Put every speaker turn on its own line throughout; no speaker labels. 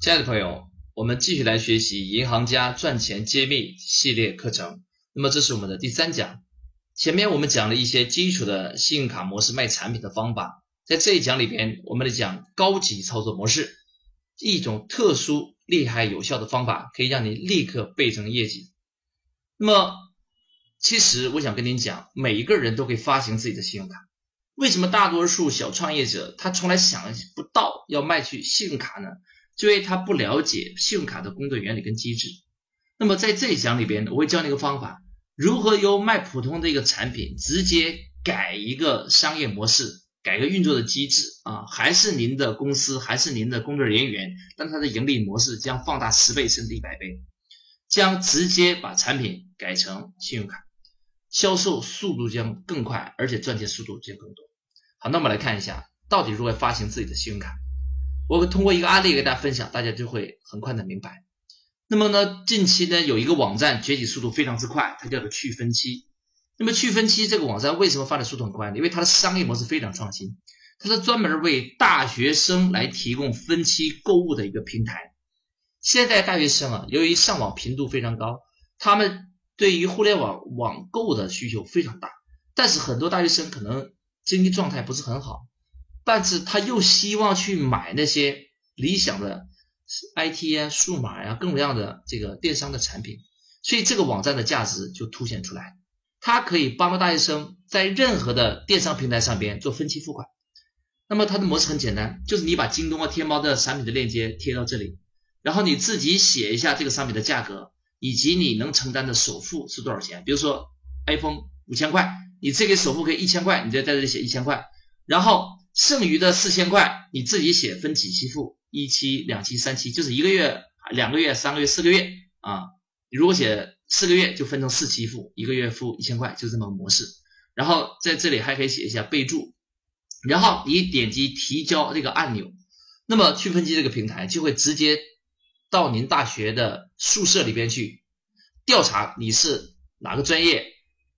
亲爱的朋友，我们继续来学习《银行家赚钱揭秘》系列课程。那么这是我们的第三讲。前面我们讲了一些基础的信用卡模式卖产品的方法，在这一讲里边，我们来讲高级操作模式，一种特殊、厉害、有效的方法，可以让你立刻倍增业绩。那么，其实我想跟您讲，每一个人都可以发行自己的信用卡。为什么大多数小创业者他从来想不到要卖去信用卡呢？因为他不了解信用卡的工作原理跟机制，那么在这一讲里边，我会教你一个方法，如何由卖普通的一个产品，直接改一个商业模式，改个运作的机制啊，还是您的公司，还是您的工作人员，但它的盈利模式将放大十倍甚至一百倍，将直接把产品改成信用卡，销售速度将更快，而且赚钱速度将更多。好，那我们来看一下，到底如何发行自己的信用卡。我会通过一个案例给大家分享，大家就会很快的明白。那么呢，近期呢有一个网站崛起速度非常之快，它叫做趣分期。那么趣分期这个网站为什么发展速度很快呢？因为它的商业模式非常创新，它是专门为大学生来提供分期购物的一个平台。现在大学生啊，由于上网频度非常高，他们对于互联网网购的需求非常大，但是很多大学生可能经济状态不是很好。但是他又希望去买那些理想的 IT 啊、数码呀、各种各样的这个电商的产品，所以这个网站的价值就凸显出来。它可以帮助大学生在任何的电商平台上边做分期付款。那么它的模式很简单，就是你把京东啊、天猫的产品的链接贴到这里，然后你自己写一下这个商品的价格以及你能承担的首付是多少钱。比如说 iPhone 五千块，你这个首付可以一千块，你就在这里写一千块，然后。剩余的四千块你自己写，分几期付？一期、两期、三期，就是一个月、两个月、三个月、四个月啊。如果写四个月，就分成四期付，一个月付一千块，就这么个模式。然后在这里还可以写一下备注，然后你点击提交这个按钮，那么去分期这个平台就会直接到您大学的宿舍里边去调查你是哪个专业，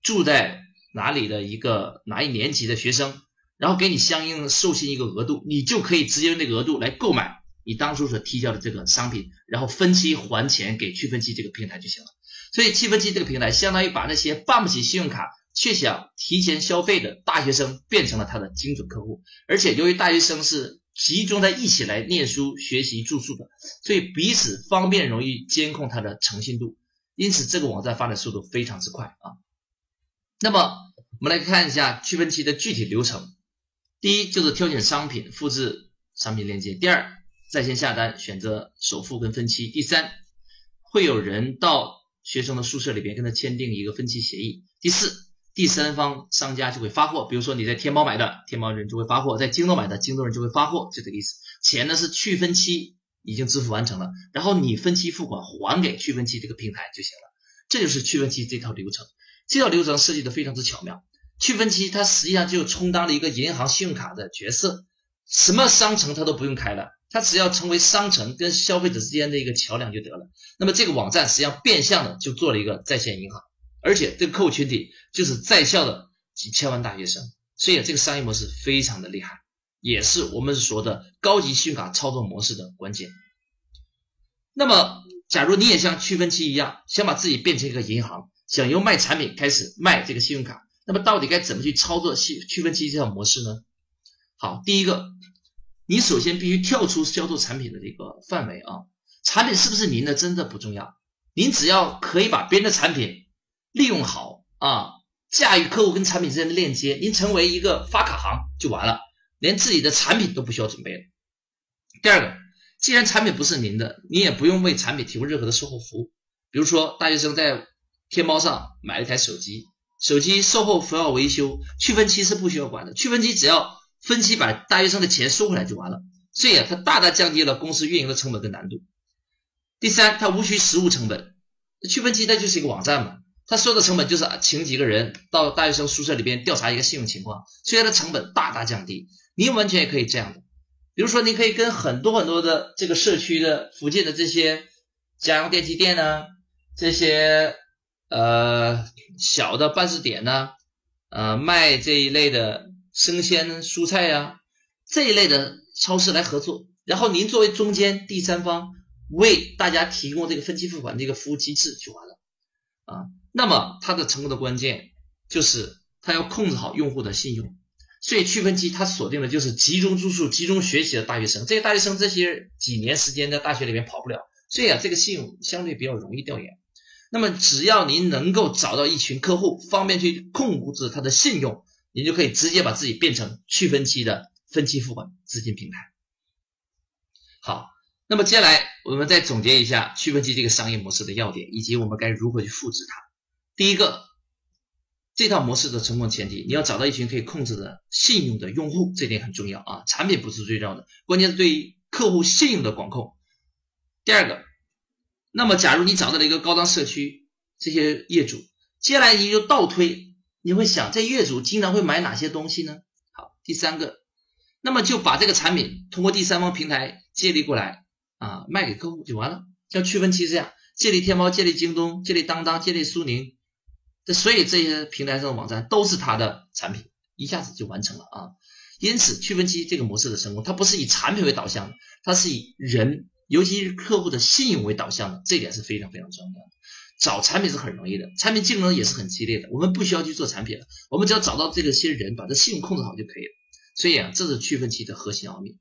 住在哪里的一个哪一年级的学生。然后给你相应授信一个额度，你就可以直接用那个额度来购买你当初所提交的这个商品，然后分期还钱给趣分期这个平台就行了。所以趣分期这个平台相当于把那些办不起信用卡却想提前消费的大学生变成了他的精准客户。而且由于大学生是集中在一起来念书、学习、住宿的，所以彼此方便容易监控他的诚信度，因此这个网站发展速度非常之快啊。那么我们来看一下趣分期的具体流程。第一就是挑选商品，复制商品链接。第二，在线下单，选择首付跟分期。第三，会有人到学生的宿舍里边跟他签订一个分期协议。第四，第三方商家就会发货，比如说你在天猫买的，天猫人就会发货；在京东买的，京东人就会发货，就这个意思。钱呢是去分期已经支付完成了，然后你分期付款还给去分期这个平台就行了。这就是去分期这套流程，这套流程设计的非常之巧妙。趣分期它实际上就充当了一个银行信用卡的角色，什么商城它都不用开了，它只要成为商城跟消费者之间的一个桥梁就得了。那么这个网站实际上变相的就做了一个在线银行，而且这个客户群体就是在校的几千万大学生，所以这个商业模式非常的厉害，也是我们说的高级信用卡操作模式的关键。那么，假如你也像趣分期一样，想把自己变成一个银行，想由卖产品开始卖这个信用卡。那么到底该怎么去操作区区分期这套模式呢？好，第一个，你首先必须跳出销售产品的这个范围啊，产品是不是您的真的不重要，您只要可以把别人的产品利用好啊，驾驭客户跟产品之间的链接，您成为一个发卡行就完了，连自己的产品都不需要准备了。第二个，既然产品不是您的，你也不用为产品提供任何的售后服务，比如说大学生在天猫上买了一台手机。手机售后服务维修，去分期是不需要管的。去分期只要分期把大学生的钱收回来就完了，所以啊，它大大降低了公司运营的成本跟难度。第三，它无需实物成本，去分期它就是一个网站嘛，它所有的成本就是请几个人到大学生宿舍里边调查一个信用情况，所以它的成本大大降低。您完全也可以这样的，比如说你可以跟很多很多的这个社区的附近的这些家用电器店呢，这些。呃，小的办事点呢，呃，卖这一类的生鲜蔬菜呀，这一类的超市来合作，然后您作为中间第三方，为大家提供这个分期付款这个服务机制就完了啊。那么它的成功的关键就是它要控制好用户的信用。所以趣分期它锁定的就是集中住宿、集中学习的大学生。这些大学生这些几年时间在大学里面跑不了，所以啊，这个信用相对比较容易调研。那么只要您能够找到一群客户，方便去控制他的信用，您就可以直接把自己变成去分期的分期付款资金平台。好，那么接下来我们再总结一下去分期这个商业模式的要点，以及我们该如何去复制它。第一个。这套模式的成功前提，你要找到一群可以控制的信用的用户，这点很重要啊。产品不是最重要的，关键是对于客户信用的管控。第二个，那么假如你找到了一个高档社区，这些业主，接下来你就倒推，你会想这业主经常会买哪些东西呢？好，第三个，那么就把这个产品通过第三方平台借力过来啊，卖给客户就完了。像趣分期这样，借力天猫、借力京东、借力当当、借力苏宁。这所以这些平台上的网站都是他的产品，一下子就完成了啊！因此趣分期这个模式的成功，它不是以产品为导向，它是以人，尤其是客户的信用为导向的，这点是非常非常重要的。找产品是很容易的，产品竞争也是很激烈的，我们不需要去做产品了，我们只要找到这个些人，把这信用控制好就可以了。所以啊，这是区分期的核心奥秘。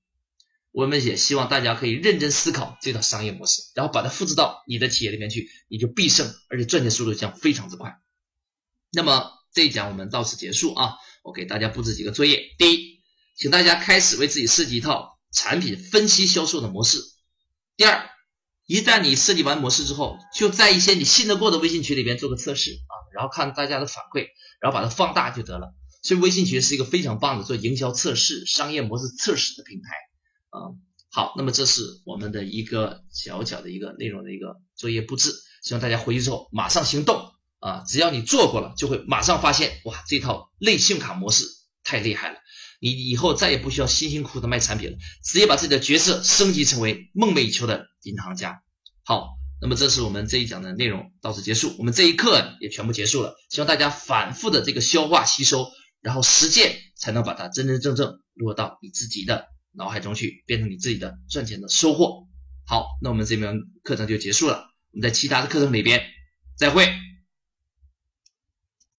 我们也希望大家可以认真思考这套商业模式，然后把它复制到你的企业里面去，你就必胜，而且赚钱速度将非常之快。那么这一讲我们到此结束啊！我给大家布置几个作业。第一，请大家开始为自己设计一套产品分期销售的模式。第二，一旦你设计完模式之后，就在一些你信得过的微信群里边做个测试啊，然后看大家的反馈，然后把它放大就得了。所以微信群是一个非常棒的做营销测试、商业模式测试的平台啊。好，那么这是我们的一个小小的一个内容的一个作业布置，希望大家回去之后马上行动。啊，只要你做过了，就会马上发现，哇，这套类信用卡模式太厉害了。你以后再也不需要辛辛苦苦的卖产品了，直接把自己的角色升级成为梦寐以求的银行家。好，那么这是我们这一讲的内容，到此结束。我们这一课也全部结束了，希望大家反复的这个消化吸收，然后实践，才能把它真真正正落到你自己的脑海中去，变成你自己的赚钱的收获。好，那我们这门课程就结束了，我们在其他的课程里边再会。